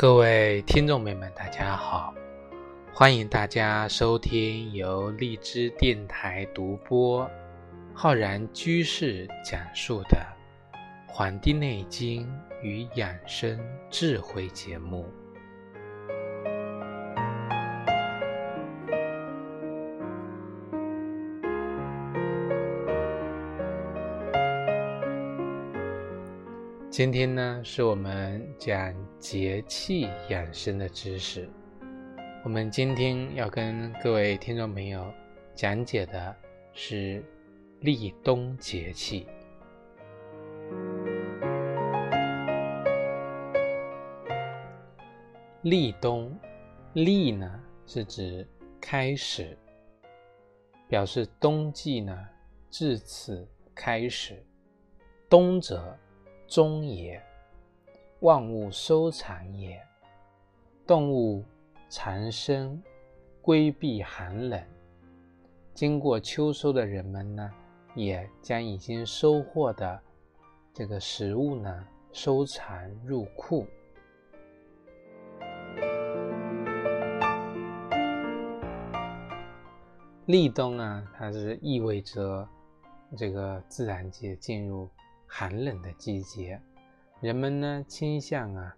各位听众朋友们，大家好！欢迎大家收听由荔枝电台独播、浩然居士讲述的《黄帝内经与养生智慧》节目。今天呢，是我们讲节气养生的知识。我们今天要跟各位听众朋友讲解的是立冬节气。立冬，立呢是指开始，表示冬季呢至此开始。冬者。终也，万物收藏也。动物藏身，规避寒冷。经过秋收的人们呢，也将已经收获的这个食物呢，收藏入库。立冬啊，它是意味着这个自然界进入。寒冷的季节，人们呢倾向啊，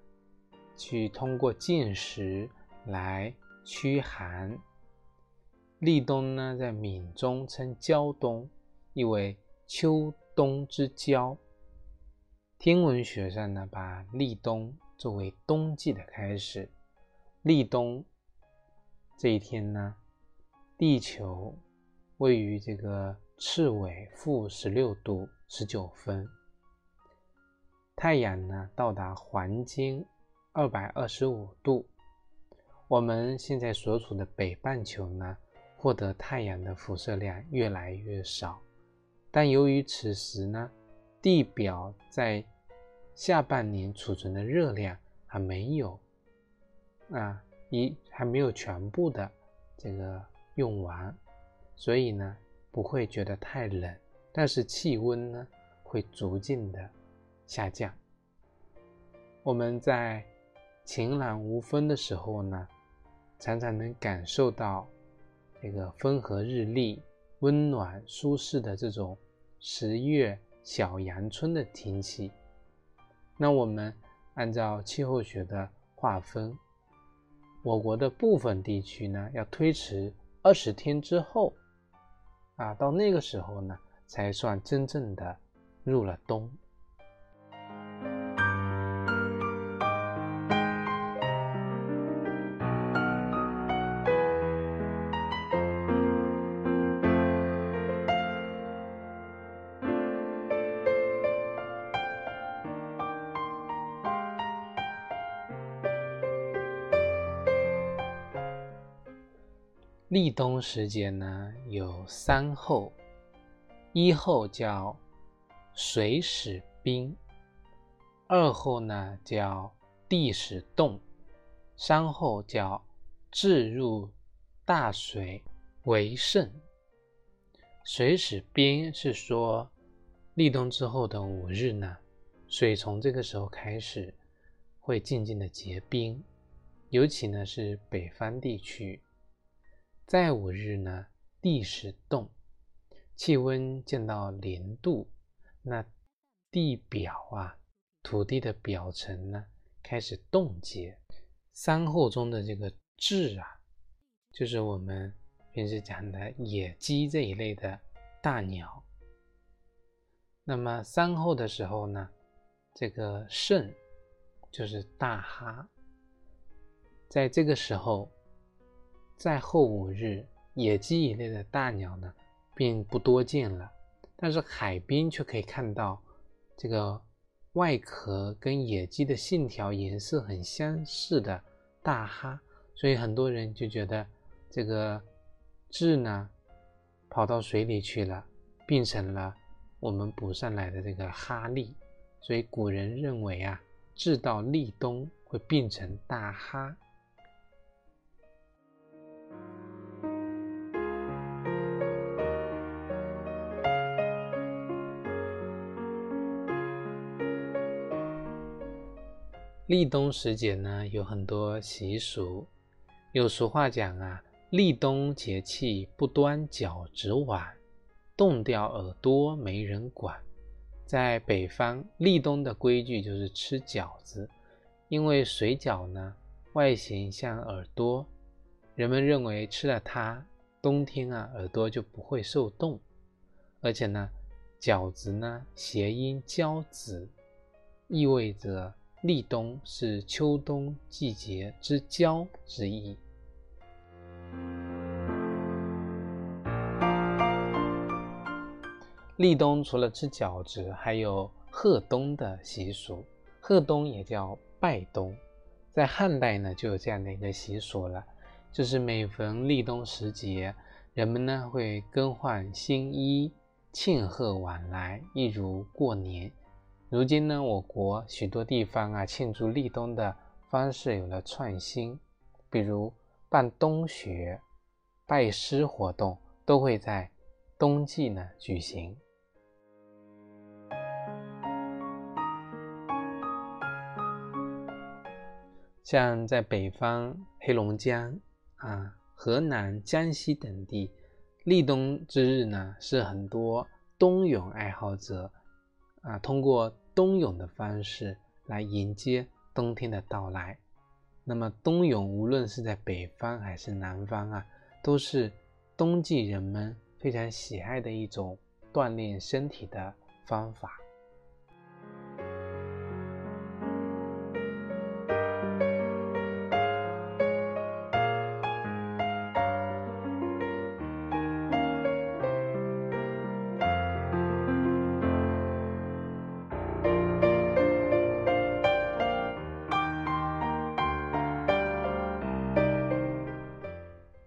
去通过进食来驱寒。立冬呢，在闽中称交冬，意为秋冬之交。天文学上呢，把立冬作为冬季的开始。立冬这一天呢，地球位于这个赤纬负十六度十九分。太阳呢到达黄金二百二十五度，我们现在所处的北半球呢，获得太阳的辐射量越来越少。但由于此时呢，地表在下半年储存的热量还没有啊，一还没有全部的这个用完，所以呢不会觉得太冷，但是气温呢会逐渐的。下降。我们在晴朗无风的时候呢，常常能感受到这个风和日丽、温暖舒适的这种十月小阳春的天气。那我们按照气候学的划分，我国的部分地区呢，要推迟二十天之后，啊，到那个时候呢，才算真正的入了冬。立冬时节呢，有三候，一候叫水始冰，二候呢叫地始冻，三候叫置入大水为盛。水始冰是说立冬之后的五日呢，水从这个时候开始会静静的结冰，尤其呢是北方地区。再五日呢，地始冻，气温降到零度，那地表啊，土地的表层呢开始冻结。三候中的这个雉啊，就是我们平时讲的野鸡这一类的大鸟。那么三候的时候呢，这个盛就是大哈，在这个时候。在后五日，野鸡一类的大鸟呢，并不多见了。但是海边却可以看到这个外壳跟野鸡的线条颜色很相似的大哈，所以很多人就觉得这个雉呢跑到水里去了，变成了我们捕上来的这个哈利。所以古人认为啊，雉到立冬会变成大哈。立冬时节呢，有很多习俗。有俗话讲啊，立冬节气不端饺子碗，冻掉耳朵没人管。在北方，立冬的规矩就是吃饺子，因为水饺呢外形像耳朵，人们认为吃了它，冬天啊耳朵就不会受冻。而且呢，饺子呢谐音交子，意味着。立冬是秋冬季节之交之意。立冬除了吃饺子，还有贺冬的习俗。贺冬也叫拜冬，在汉代呢就有这样的一个习俗了，就是每逢立冬时节，人们呢会更换新衣，庆贺晚来，一如过年。如今呢，我国许多地方啊，庆祝立冬的方式有了创新，比如办冬学、拜师活动都会在冬季呢举行。像在北方黑龙江啊、河南、江西等地，立冬之日呢，是很多冬泳爱好者啊通过。冬泳的方式来迎接冬天的到来。那么，冬泳无论是在北方还是南方啊，都是冬季人们非常喜爱的一种锻炼身体的方法。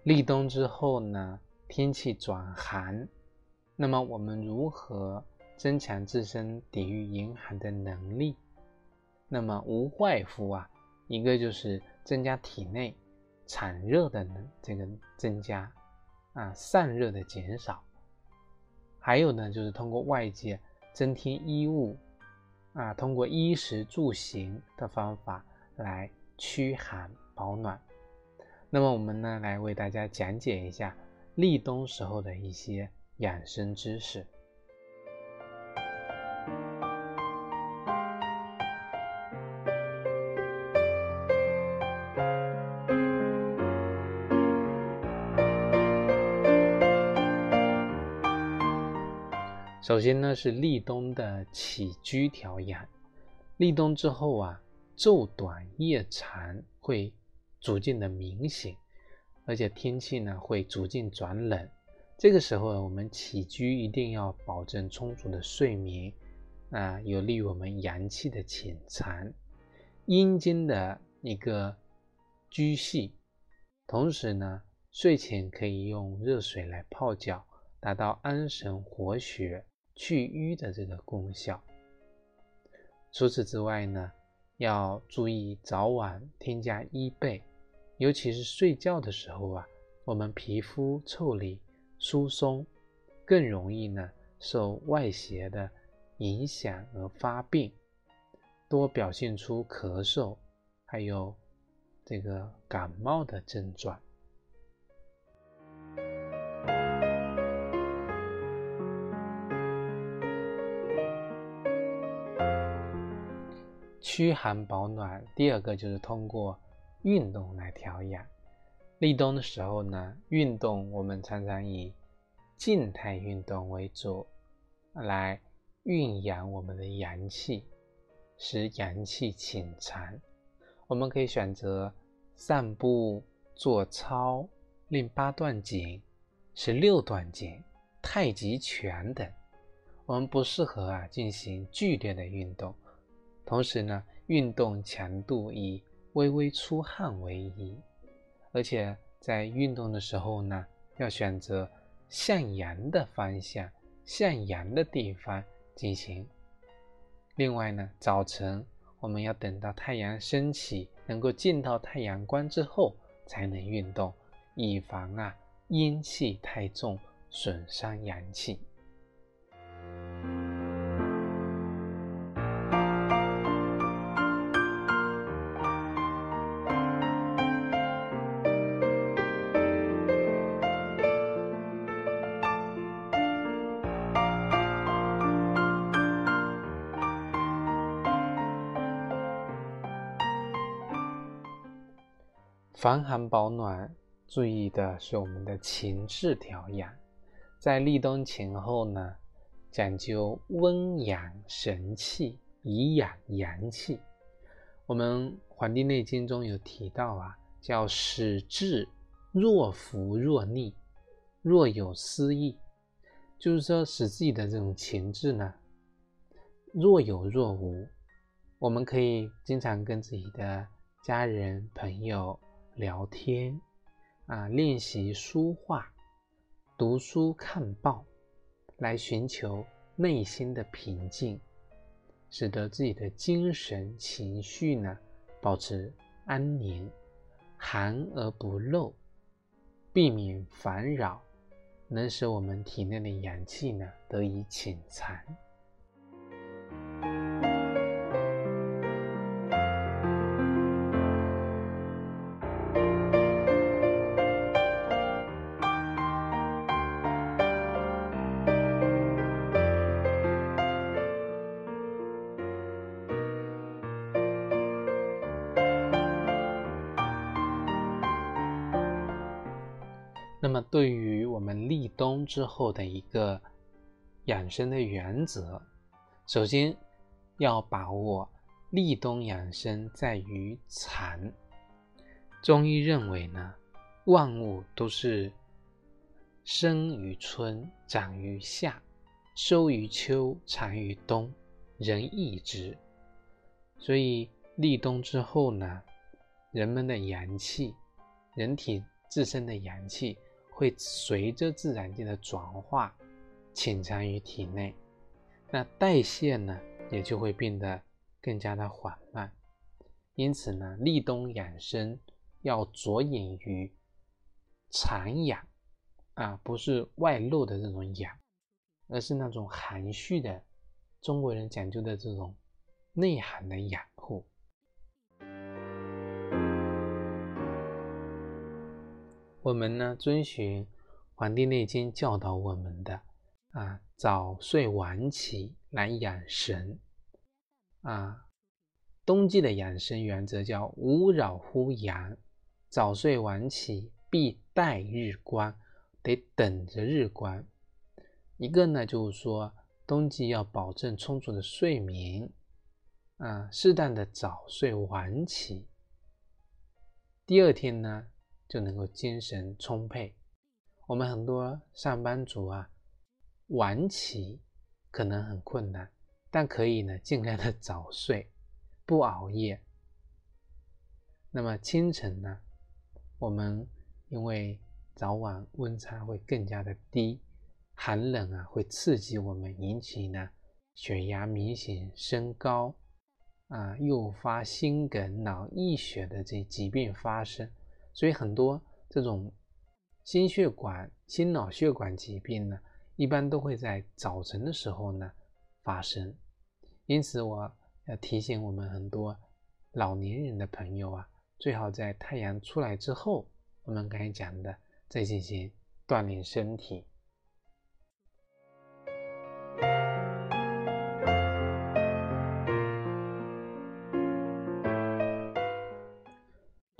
立冬之后呢，天气转寒，那么我们如何增强自身抵御严寒的能力？那么无外乎啊，一个就是增加体内产热的这个增加，啊散热的减少，还有呢就是通过外界增添衣物，啊通过衣食住行的方法来驱寒保暖。那么我们呢，来为大家讲解一下立冬时候的一些养生知识。首先呢，是立冬的起居调养。立冬之后啊，昼短夜长，会。逐渐的明显，而且天气呢会逐渐转冷。这个时候，我们起居一定要保证充足的睡眠，啊，有利于我们阳气的潜藏，阴经的一个居系。同时呢，睡前可以用热水来泡脚，达到安神活血、去瘀的这个功效。除此之外呢，要注意早晚添加衣被。尤其是睡觉的时候啊，我们皮肤腠理疏松，更容易呢受外邪的影响而发病，多表现出咳嗽，还有这个感冒的症状。驱寒保暖，第二个就是通过。运动来调养。立冬的时候呢，运动我们常常以静态运动为主，来运养我们的阳气，使阳气潜藏。我们可以选择散步、做操、练八段锦、十六段锦、太极拳等。我们不适合啊进行剧烈的运动，同时呢，运动强度以。微微出汗为宜，而且在运动的时候呢，要选择向阳的方向、向阳的地方进行。另外呢，早晨我们要等到太阳升起，能够见到太阳光之后才能运动，以防啊阴气太重，损伤阳气。防寒保暖，注意的是我们的情志调养。在立冬前后呢，讲究温养神气，以养阳气。我们《黄帝内经》中有提到啊，叫使志若浮若逆，若有思意，就是说使自己的这种情志呢，若有若无。我们可以经常跟自己的家人朋友。聊天啊，练习书画、读书、看报，来寻求内心的平静，使得自己的精神情绪呢保持安宁，寒而不露，避免烦扰，能使我们体内的阳气呢得以潜藏。那么，对于我们立冬之后的一个养生的原则，首先要把握立冬养生在于藏。中医认为呢，万物都是生于春，长于夏，收于秋，藏于冬，人亦之。所以立冬之后呢，人们的阳气，人体自身的阳气。会随着自然界的转化潜藏于体内，那代谢呢也就会变得更加的缓慢。因此呢，立冬养生要着眼于藏养啊，不是外露的这种养，而是那种含蓄的中国人讲究的这种内涵的养我们呢，遵循《黄帝内经》教导我们的啊，早睡晚起来养神啊。冬季的养生原则叫勿扰乎阳，早睡晚起必待日光，得等着日光。一个呢，就是说冬季要保证充足的睡眠啊，适当的早睡晚起。第二天呢？就能够精神充沛。我们很多上班族啊，晚起可能很困难，但可以呢尽量的早睡，不熬夜。那么清晨呢，我们因为早晚温差会更加的低，寒冷啊会刺激我们，引起呢血压明显升高，啊诱发心梗、脑溢血的这疾病发生。所以很多这种心血管、心脑血管疾病呢，一般都会在早晨的时候呢发生。因此，我要提醒我们很多老年人的朋友啊，最好在太阳出来之后，我们刚才讲的再进行锻炼身体。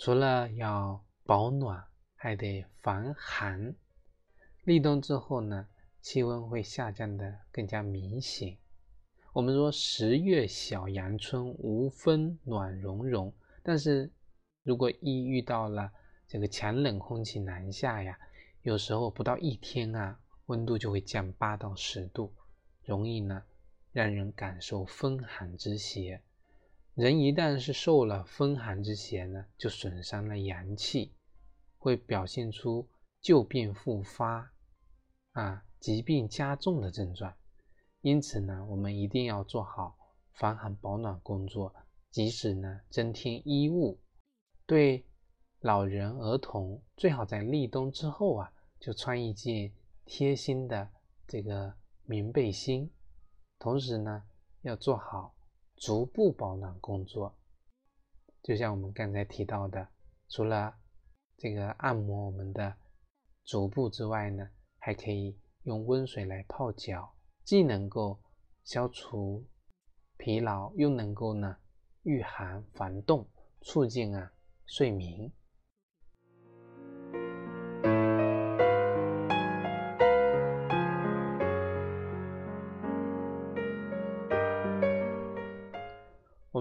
除了要保暖，还得防寒。立冬之后呢，气温会下降的更加明显。我们说十月小阳春，无风暖融融。但是如果一遇到了这个强冷空气南下呀，有时候不到一天啊，温度就会降八到十度，容易呢让人感受风寒之邪。人一旦是受了风寒之邪呢，就损伤了阳气，会表现出旧病复发啊、疾病加重的症状。因此呢，我们一定要做好防寒保暖工作，及时呢增添衣物。对老人、儿童，最好在立冬之后啊，就穿一件贴心的这个棉背心。同时呢，要做好。足部保暖工作，就像我们刚才提到的，除了这个按摩我们的足部之外呢，还可以用温水来泡脚，既能够消除疲劳，又能够呢御寒防冻，促进啊睡眠。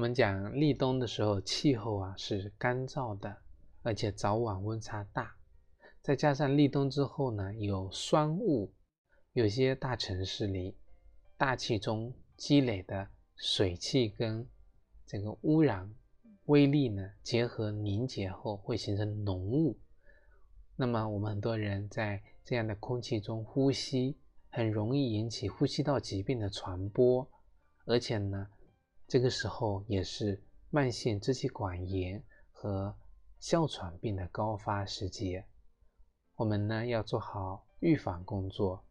我们讲立冬的时候，气候啊是干燥的，而且早晚温差大，再加上立冬之后呢有霜雾，有些大城市里大气中积累的水汽跟这个污染微粒呢结合凝结后会形成浓雾，那么我们很多人在这样的空气中呼吸，很容易引起呼吸道疾病的传播，而且呢。这个时候也是慢性支气管炎和哮喘病的高发时节，我们呢要做好预防工作。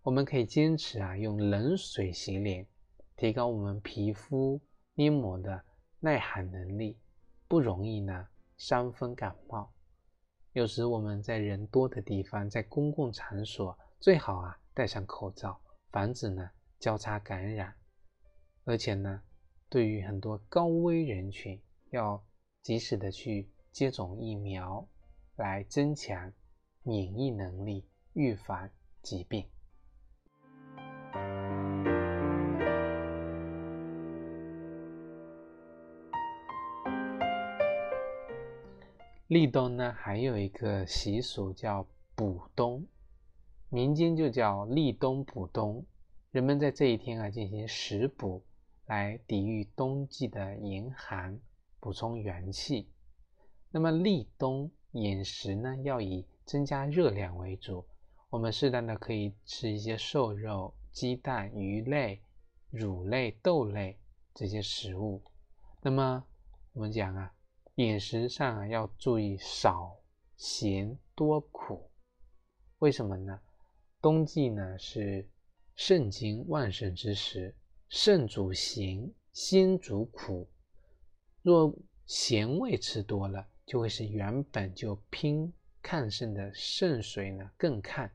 我们可以坚持啊用冷水洗脸，提高我们皮肤黏膜的耐寒能力，不容易呢伤风感冒。有时我们在人多的地方，在公共场所，最好啊戴上口罩，防止呢交叉感染，而且呢。对于很多高危人群，要及时的去接种疫苗，来增强免疫能力，预防疾病。立冬呢，还有一个习俗叫补冬，民间就叫立冬补冬。人们在这一天啊进行食补。来抵御冬季的严寒，补充元气。那么立冬饮食呢，要以增加热量为主。我们适当的可以吃一些瘦肉、鸡蛋、鱼类、乳类、豆类这些食物。那么我们讲啊，饮食上啊要注意少咸多苦。为什么呢？冬季呢是肾经旺盛之时。肾主咸，心主苦。若咸味吃多了，就会使原本就拼亢盛的肾水呢更亢，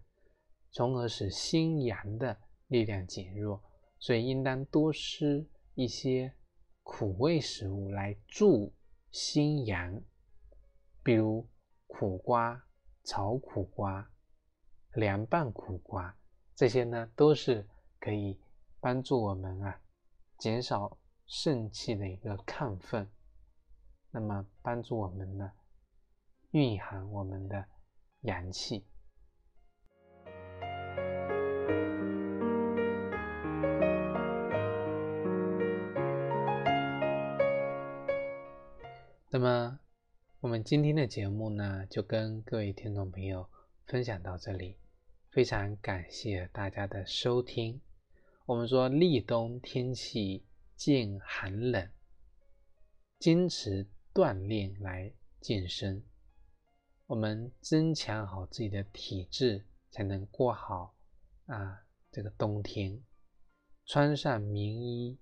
从而使心阳的力量减弱。所以应当多吃一些苦味食物来助心阳，比如苦瓜、炒苦瓜、凉拌苦瓜，这些呢都是可以。帮助我们啊，减少肾气的一个亢奋，那么帮助我们呢，蕴含我们的阳气。那么我们今天的节目呢，就跟各位听众朋友分享到这里，非常感谢大家的收听。我们说立冬天气渐寒冷，坚持锻炼来健身，我们增强好自己的体质，才能过好啊这个冬天。穿上棉衣，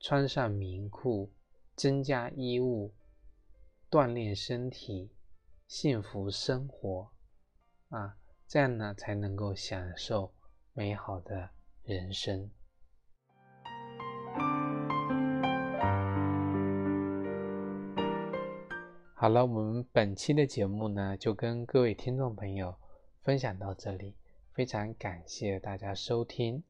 穿上棉裤，增加衣物，锻炼身体，幸福生活啊，这样呢才能够享受美好的。人生。好了，我们本期的节目呢，就跟各位听众朋友分享到这里，非常感谢大家收听。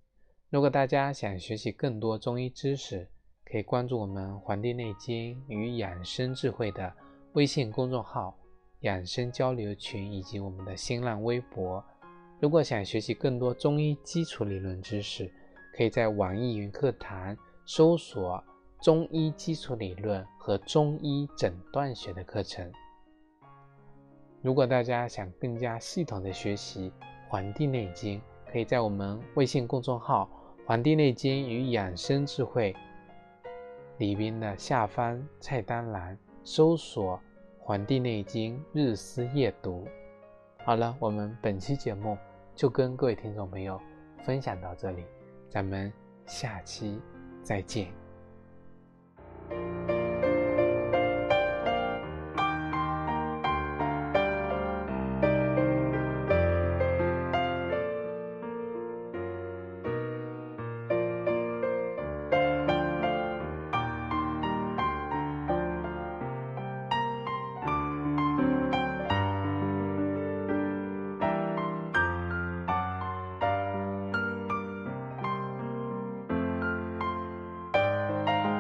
如果大家想学习更多中医知识，可以关注我们《黄帝内经与养生智慧》的微信公众号、养生交流群以及我们的新浪微博。如果想学习更多中医基础理论知识，可以在网易云课堂搜索“中医基础理论”和“中医诊断学”的课程。如果大家想更加系统的学习《黄帝内经》，可以在我们微信公众号《黄帝内经与养生智慧》里边的下方菜单栏搜索《黄帝内经日思夜读》。好了，我们本期节目。就跟各位听众朋友分享到这里，咱们下期再见。